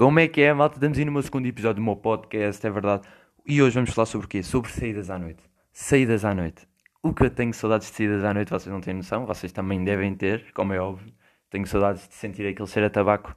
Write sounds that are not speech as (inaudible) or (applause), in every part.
Como é que é, malta? Estamos aí no meu segundo episódio do meu podcast, é verdade. E hoje vamos falar sobre o quê? Sobre saídas à noite. Saídas à noite. O que eu tenho saudades de saídas à noite, vocês não têm noção, vocês também devem ter, como é óbvio. Tenho saudades de sentir aquele cheiro a tabaco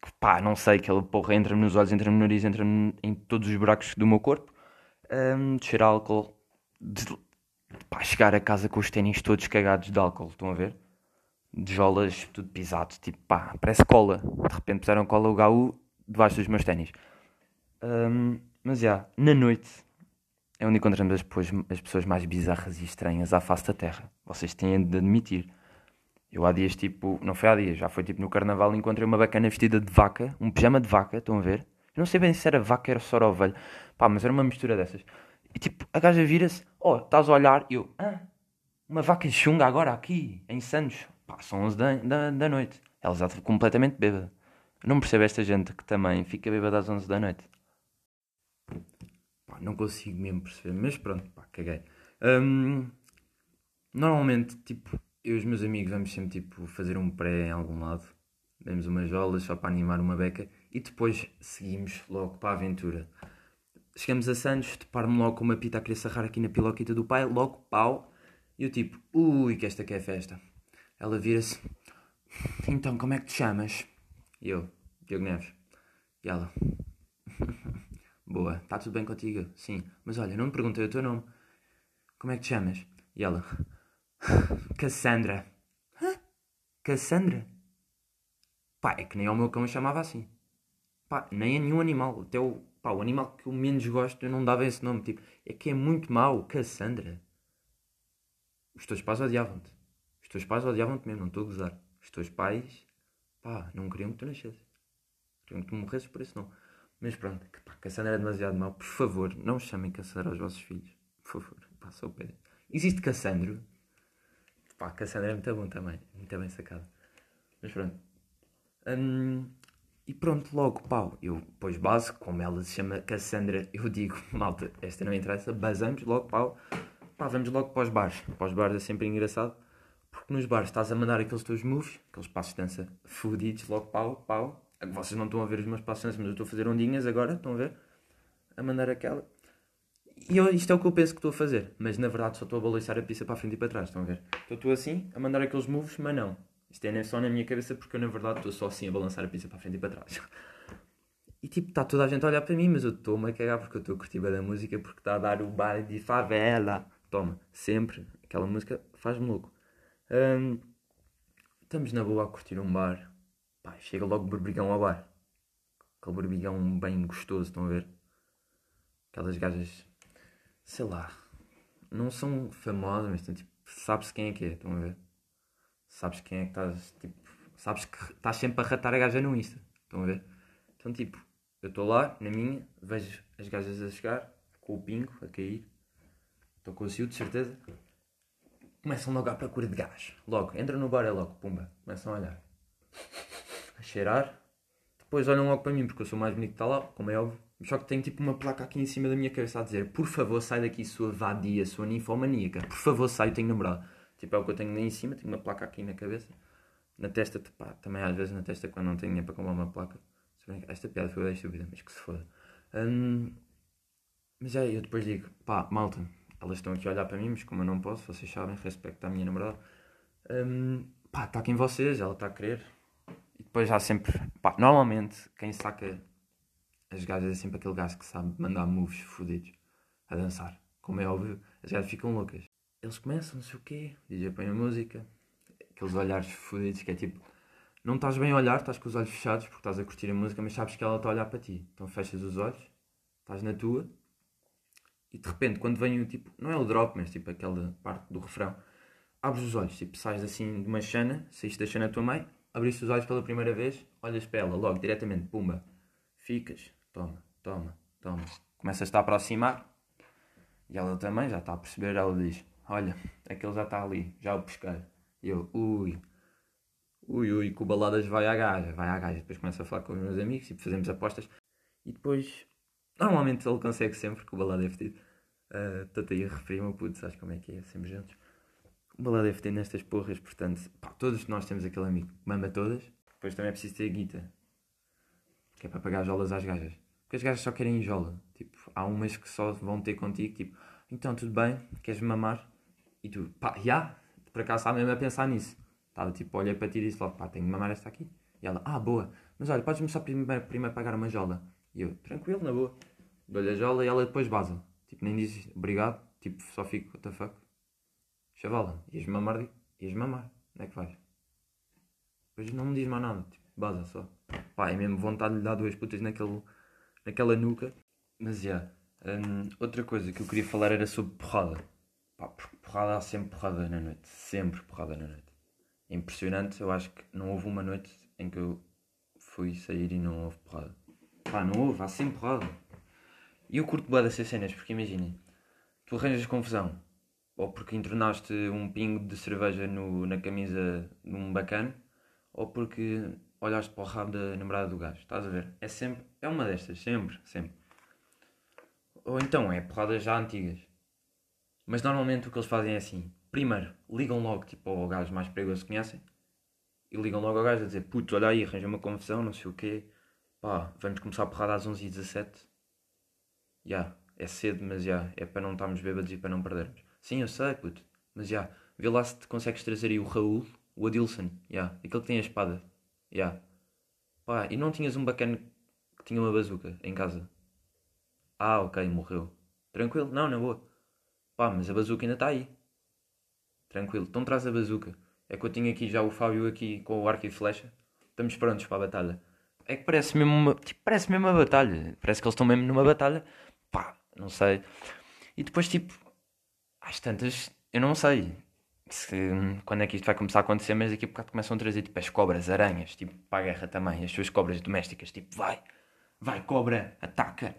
que, pá, não sei, aquele porra entra-me nos olhos, entra-me no nariz, entra-me em todos os buracos do meu corpo. Um, de cheirar álcool, de pá, chegar a casa com os ténis todos cagados de álcool, estão a ver? De jolas, tudo pisado, tipo pá, parece cola. De repente puseram cola o gaú debaixo dos meus ténis. Um, mas já, yeah, na noite é onde encontramos as, as pessoas mais bizarras e estranhas à face da terra. Vocês têm de admitir. Eu há dias, tipo, não foi há dias, já foi tipo no carnaval, encontrei uma bacana vestida de vaca, um pijama de vaca, estão a ver? Eu não sei bem se era vaca, era só ovelha, pá, mas era uma mistura dessas. E tipo, a gaja vira-se, oh, estás a olhar, e eu, ah, uma vaca chunga agora aqui, em Santos, pá, são 11 da, da, da noite. Ela já está completamente bêbada. Não percebo esta gente que também fica bêbada às 11 da noite. Pá, não consigo mesmo perceber, mas pronto, pá, caguei. Um, normalmente, tipo, eu e os meus amigos vamos sempre, tipo, fazer um pré em algum lado. Demos umas jolas só para animar uma beca e depois seguimos logo para a aventura. Chegamos a Santos, deparo-me logo com uma pita a querer sarrar aqui na piloquita do pai, logo pau. E eu tipo, ui, que esta que é festa. Ela vira-se, então como é que te chamas? E eu, Diogo Neves. E ela, (laughs) boa, está tudo bem contigo? Sim, mas olha, não me perguntei o teu nome. Como é que te chamas? E ela, (laughs) Cassandra. Hã? Cassandra? Pá, é que nem ao meu cão chamava assim. Pá, nem a nenhum animal. Até o, pá, o animal que eu menos gosto eu não dava esse nome. Tipo, é que é muito mau. Cassandra. Os teus pais odiavam-te. Teus pais odiavam-te mesmo, não estou a gozar. Os teus pais, pá, não queriam que tu nascesses. Queriam que tu morresses por isso não. Mas pronto, que, pá, Cassandra é demasiado mau. Por favor, não chamem Cassandra aos vossos filhos. Por favor, passa o pé. Existe Cassandro? Pá, Cassandra é muito bom também. Muito bem sacado. Mas pronto. Hum, e pronto, logo, pau. Eu, depois base, como ela se chama Cassandra, eu digo, (laughs) malta, esta não interessa, basamos, logo, pau. Pá, vamos logo para os bares. Para os bares é sempre engraçado. Porque nos bares estás a mandar aqueles teus moves, aqueles passos de dança fudidos, logo, pau, pau. Vocês não estão a ver os meus passos de dança, mas eu estou a fazer ondinhas agora, estão a ver? A mandar aquela. E eu, isto é o que eu penso que estou a fazer, mas na verdade só estou a balançar a pista para a frente e para trás, estão a ver? Então estou assim, a mandar aqueles moves, mas não. Isto é só na minha cabeça porque eu na verdade estou só assim a balançar a pista para a frente e para trás. (laughs) E tipo, está toda a gente a olhar para mim, mas eu estou-me a cagar porque eu estou a curtir da música porque está a dar o baile de favela. Toma, sempre. Aquela música faz-me louco. Um, estamos na boa a curtir um bar. Pá, chega logo o berbigão ao bar. Aquele berbigão bem gostoso, estão a ver? Aquelas gajas, sei lá, não são famosas, mas tipo, sabe-se quem é que é, estão a ver? Sabes quem é que estás, tipo, sabes que estás sempre a ratar a gaja no Insta, estão a ver? Então, tipo, eu estou lá, na minha, vejo as gajas a chegar, com o pingo a cair, estou com o de certeza. Começam logo à procura de gás. Logo, entra no bar é logo, pumba. Começam a olhar. A cheirar. Depois olham logo para mim, porque eu sou mais bonito que está lá, como é óbvio. Só que tenho tipo uma placa aqui em cima da minha cabeça a dizer: Por favor, sai daqui, sua vadia, sua ninfomaníaca. Por favor, sai, eu tenho namorado. Tipo, é o que eu tenho nem em cima, tenho uma placa aqui na cabeça. Na testa, pá, também às vezes na testa, quando não tenho dinheiro para comprar uma placa. Esta piada foi bem estúpida, mas que se foda. Um, mas é, eu depois digo: Pá, malta, elas estão aqui a olhar para mim, mas como eu não posso, vocês sabem, respeito à minha namorada. Um, pá, está aqui em vocês, ela está a querer. E depois há sempre, pá, normalmente quem saca as gajas é sempre aquele gajo que sabe mandar moves fodidos a dançar. Como é óbvio, as gajas ficam loucas. Eles começam, não sei o quê, DJ põe a música, aqueles olhares fodidos que é tipo, não estás bem a olhar, estás com os olhos fechados porque estás a curtir a música, mas sabes que ela está a olhar para ti. Então fechas os olhos, estás na tua e de repente, quando vem o tipo, não é o drop, mas tipo aquela parte do refrão, abres os olhos, tipo, sais assim de uma chana, saíste da chana da tua mãe, abriste os olhos pela primeira vez, olhas para ela, logo, diretamente, pumba, ficas, toma, toma, toma. Começas a aproximar e ela também já está a perceber, ela diz, olha, aquele já está ali, já o pesquei. E eu, ui, ui, ui, com baladas vai à gaja, vai à gaja. Depois começo a falar com os meus amigos e fazemos apostas. E depois Normalmente ele consegue sempre, que o balada é. Uh, Estou aí a referir meu puto, sabes como é que é, sempre juntos. O é fedido nestas porras, portanto, pá, todos nós temos aquele amigo que manda todas. Depois também é preciso ter guita. Que é para pagar jolas às gajas. Porque as gajas só querem jola. Tipo, há umas que só vão ter contigo, tipo, então tudo bem, queres mamar? E tu, pá, já, por acaso estava mesmo a pensar nisso. Estava tipo, olhei para ti e disse logo, pá, tenho que mamar esta aqui. E ela, ah, boa, mas olha, podes-me só primeiro, primeiro pagar uma jola? E eu, tranquilo, na boa. Dou-lhe a jola e ela depois vaza. Tipo, nem diz obrigado, tipo, só fico, what the fuck. Chavala, ias mamar, ias mamar, onde é que vais? Depois não me diz mais nada, tipo, baza só. Pá, é mesmo vontade de lhe dar duas putas naquele, naquela nuca. Mas, já, yeah, hum, outra coisa que eu queria falar era sobre porrada. Pá, porque porrada há sempre porrada na noite. Sempre porrada na noite. É impressionante, eu acho que não houve uma noite em que eu fui sair e não houve porrada. Pá, não houve, há sempre porrada. E eu curto bem dessas cenas, porque imaginem, tu arranjas confusão, ou porque entornaste um pingo de cerveja no, na camisa de um bacana, ou porque olhaste para o rabo da namorada do gajo, estás a ver? É sempre, é uma destas, sempre, sempre. Ou então é porradas já antigas. Mas normalmente o que eles fazem é assim: primeiro, ligam logo tipo, ao gajo mais perigoso que conhecem, e ligam logo ao gajo a dizer: puto, olha aí, arranja uma confusão, não sei o quê, pá, vamos começar a porrada às 11h17. Já, yeah, é cedo, mas já, yeah, é para não estarmos bêbados e para não perdermos. Sim, eu sei, puto, mas já, yeah, vê lá se te consegues trazer aí o Raul, o Adilson, já, yeah, aquele que tem a espada, já. Yeah. Pá, e não tinhas um bacana que tinha uma bazuca em casa? Ah, ok, morreu. Tranquilo? Não, na boa. Pá, mas a bazuca ainda está aí. Tranquilo. Então traz a bazuca. É que eu tinha aqui já o Fábio aqui com o arco e flecha. Estamos prontos para a batalha. É que parece mesmo uma, tipo, parece mesmo uma batalha. Parece que eles estão mesmo numa batalha. Pá, não sei. E depois, tipo, às tantas, eu não sei se, quando é que isto vai começar a acontecer, mas daqui a bocado começam a trazer tipo as cobras, aranhas, tipo, para a guerra também, as suas cobras domésticas, tipo, vai, vai, cobra, ataca.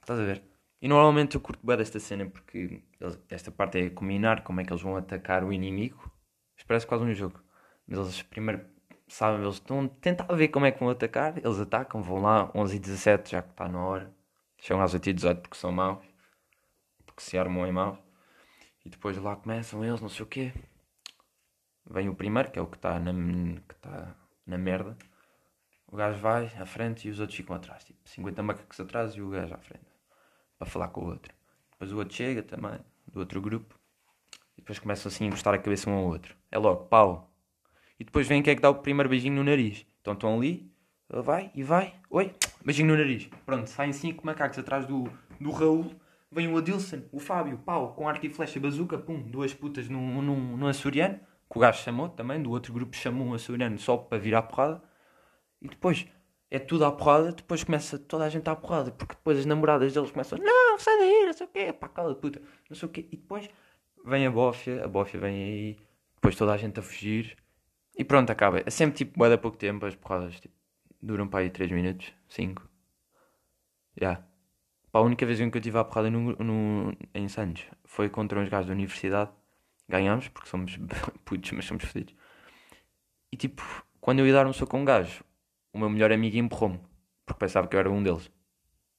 Estás a ver? E normalmente eu curto bem desta cena porque esta parte é combinar como é que eles vão atacar o inimigo. Isto parece quase um jogo. Mas eles primeiro sabem, eles estão a tentar ver como é que vão atacar. Eles atacam, vão lá 11 e 17, já que está na hora. Chegam às 8 e 18 porque são maus. Porque se armam em maus. E depois lá começam eles, não sei o quê. Vem o primeiro, que é o que está na, que tá na merda. O gajo vai à frente e os outros ficam atrás. Tipo, 50 macacos atrás e o gajo à frente para falar com o outro. Depois o outro chega também, do outro grupo, e depois começam assim a encostar a cabeça um ao outro. É logo, pau. E depois vem quem é que dá o primeiro beijinho no nariz. Então estão ali, vai e vai, oi, beijinho no nariz. Pronto, saem cinco macacos atrás do, do Raul, vem o Adilson, o Fábio, pau, com arco e flecha, bazuca, pum, duas putas num, num, num açoriano, que o gajo chamou também, do outro grupo chamou um açoriano só para virar a porrada. E depois é tudo à porrada, depois começa toda a gente à porrada, porque depois as namoradas deles começam, não, sai daí, não sei o quê, pá, cala puta, não sei o quê, e depois vem a bófia, a bófia vem aí, depois toda a gente a fugir, e pronto, acaba. É sempre tipo, vai dar pouco tempo, as porradas tipo, duram para aí 3 minutos, 5. Já. Yeah. A única vez em que eu tive a porrada no, no, em Santos foi contra uns gajos da universidade, ganhámos, porque somos (laughs) putos, mas somos fodidos. E tipo, quando eu ia dar um soco a um gajo, o meu melhor amigo empurrou-me, porque pensava que eu era um deles.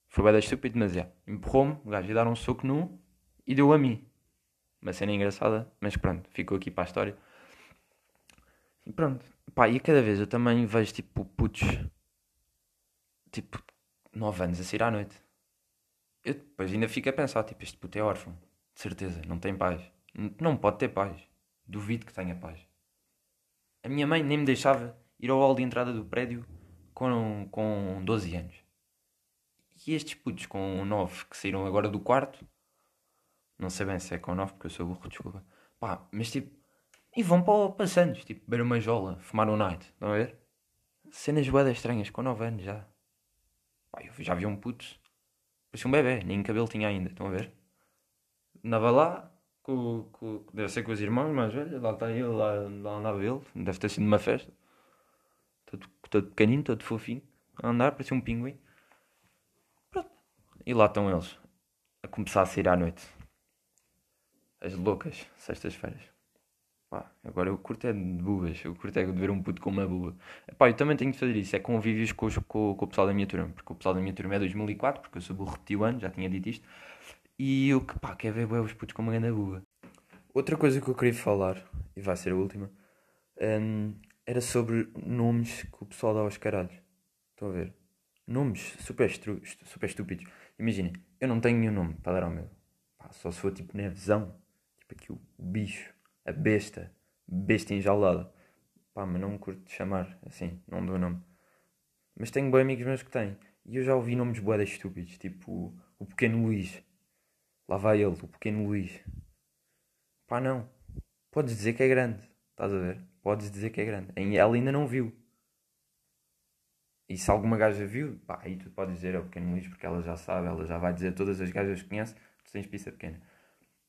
Foi bem estúpido, mas é. Empurrou-me, o gajo ia dar um soco num e deu a mim. Uma cena engraçada, mas pronto, ficou aqui para a história. E pronto. Pá, e cada vez eu também vejo tipo putos, tipo 9 anos a sair à noite. Eu depois ainda fico a pensar, tipo, este puto é órfão, de certeza, não tem paz. Não pode ter paz. Duvido que tenha paz. A minha mãe nem me deixava ir ao hall de entrada do prédio com, com 12 anos. E estes putos com 9 que saíram agora do quarto, não sei bem se é com 9 porque eu sou burro, desculpa. Pá, mas tipo, e vão para, para Santos, tipo, beber uma jola, fumar um night, a ver? Cenas boedas estranhas, com 9 anos já. Pá, eu já vi um puto, parecia um bebê, nem cabelo tinha ainda, estão a ver? Andava lá, com, com, deve ser com os irmãos mais velhos, lá está ele, lá, lá andava ele, deve ter sido numa festa todo, todo pequenino, todo fofinho, a andar, parecia um pinguim. Pronto. E lá estão eles, a começar a sair à noite. As loucas, sextas-feiras. Pá, agora eu curto é de bubas, eu curto é de ver um puto com uma buba. Pá, eu também tenho de fazer isso, é convívios com, com, com o pessoal da minha turma, porque o pessoal da minha turma é 2004, porque eu sou burro repeti o ano, já tinha dito isto. E eu que pá, quer ver os putos com uma grande buba. Outra coisa que eu queria falar, e vai ser a última, um, era sobre nomes que o pessoal dá aos caralhos. Estão a ver? nomes super, estru- super estúpidos. Imaginem, eu não tenho nenhum nome para dar ao meu. Pá, só se for tipo Nevezão, tipo aqui o bicho, a besta, besta enjaulada. Pá, mas não me curto de chamar assim, não dou nome. Mas tenho bons amigos meus que têm. E eu já ouvi nomes boedas estúpidos, tipo o, Pequeno Luís. Lá vai ele, o Pequeno Luís. Pá, não. Podes dizer que é grande, estás a ver? Podes dizer que é grande. Ela ainda não viu. E se alguma gaja viu, pá, aí tu podes dizer é o Pequeno Luís porque ela já sabe, ela já vai dizer todas as gajas que conhece, tu tens pizza pequena.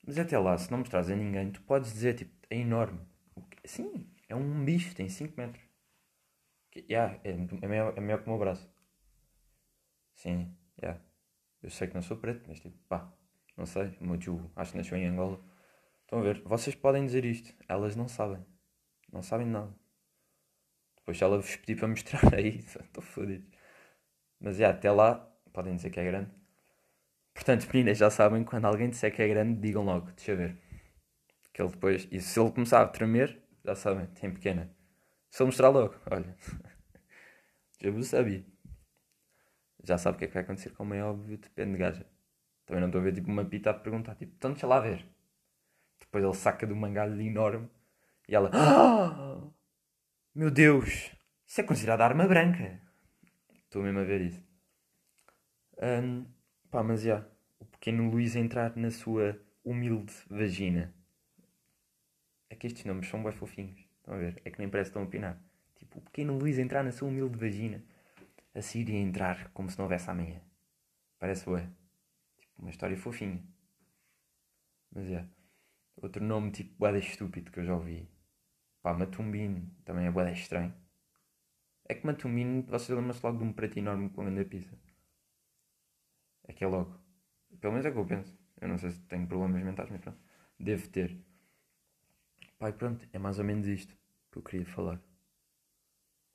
Mas até lá, se não mostrares a ninguém, tu podes dizer, tipo, é enorme. Sim, é um bicho, tem 5 metros. Yeah, é, é, maior, é maior que o meu braço. Sim, yeah. Eu sei que não sou preto, mas tipo, pá, não sei. O meu tio acho que nasceu em Angola. Estão a ver? Vocês podem dizer isto, elas não sabem. Não sabem nada. Depois ela vos pedir para mostrar (laughs) aí, estou fodido. Mas já, até lá, podem dizer que é grande. Portanto, meninas, já sabem, quando alguém disser que é grande, digam logo, deixa ver. Que ele depois, e se ele começar a tremer, já sabem, tem pequena. Se ele mostrar logo, olha, (laughs) já vos sabia. Já sabe o que é que vai acontecer, como é óbvio, depende de gaja. Também não estou a ver tipo uma pita a perguntar, tipo, então deixa lá ver. Depois ele saca de um mangalho enorme e ela, ah! Meu Deus, isso é considerado arma branca. Estou mesmo a ver isso. Ahm, pá, mas já, o pequeno Luís entrar na sua humilde vagina. É que estes nomes são bem fofinhos. Estão a ver? É que nem parece a opinar. Tipo, o pequeno Luís entrar na sua humilde vagina. A Síria entrar como se não houvesse amanhã. Parece bué. Tipo, uma história fofinha. Mas é. Outro nome tipo bué estúpido que eu já ouvi. Pá, Matumbino também é bué estranho. É que Matumbino, vocês lembram-se logo de um preto enorme com grande pizza. É que é logo. Pelo menos é que eu penso. Eu não sei se tenho problemas mentais, mas pronto. Devo ter. Pai, pronto, é mais ou menos isto que eu queria falar.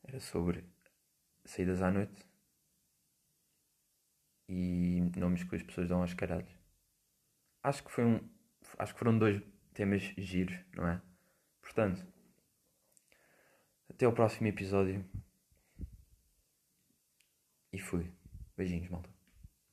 Era sobre saídas à noite e nomes que as pessoas dão aos caralhos. Acho que foi um. Acho que foram dois temas giros, não é? Portanto, até o próximo episódio. E fui. Beijinhos, malta.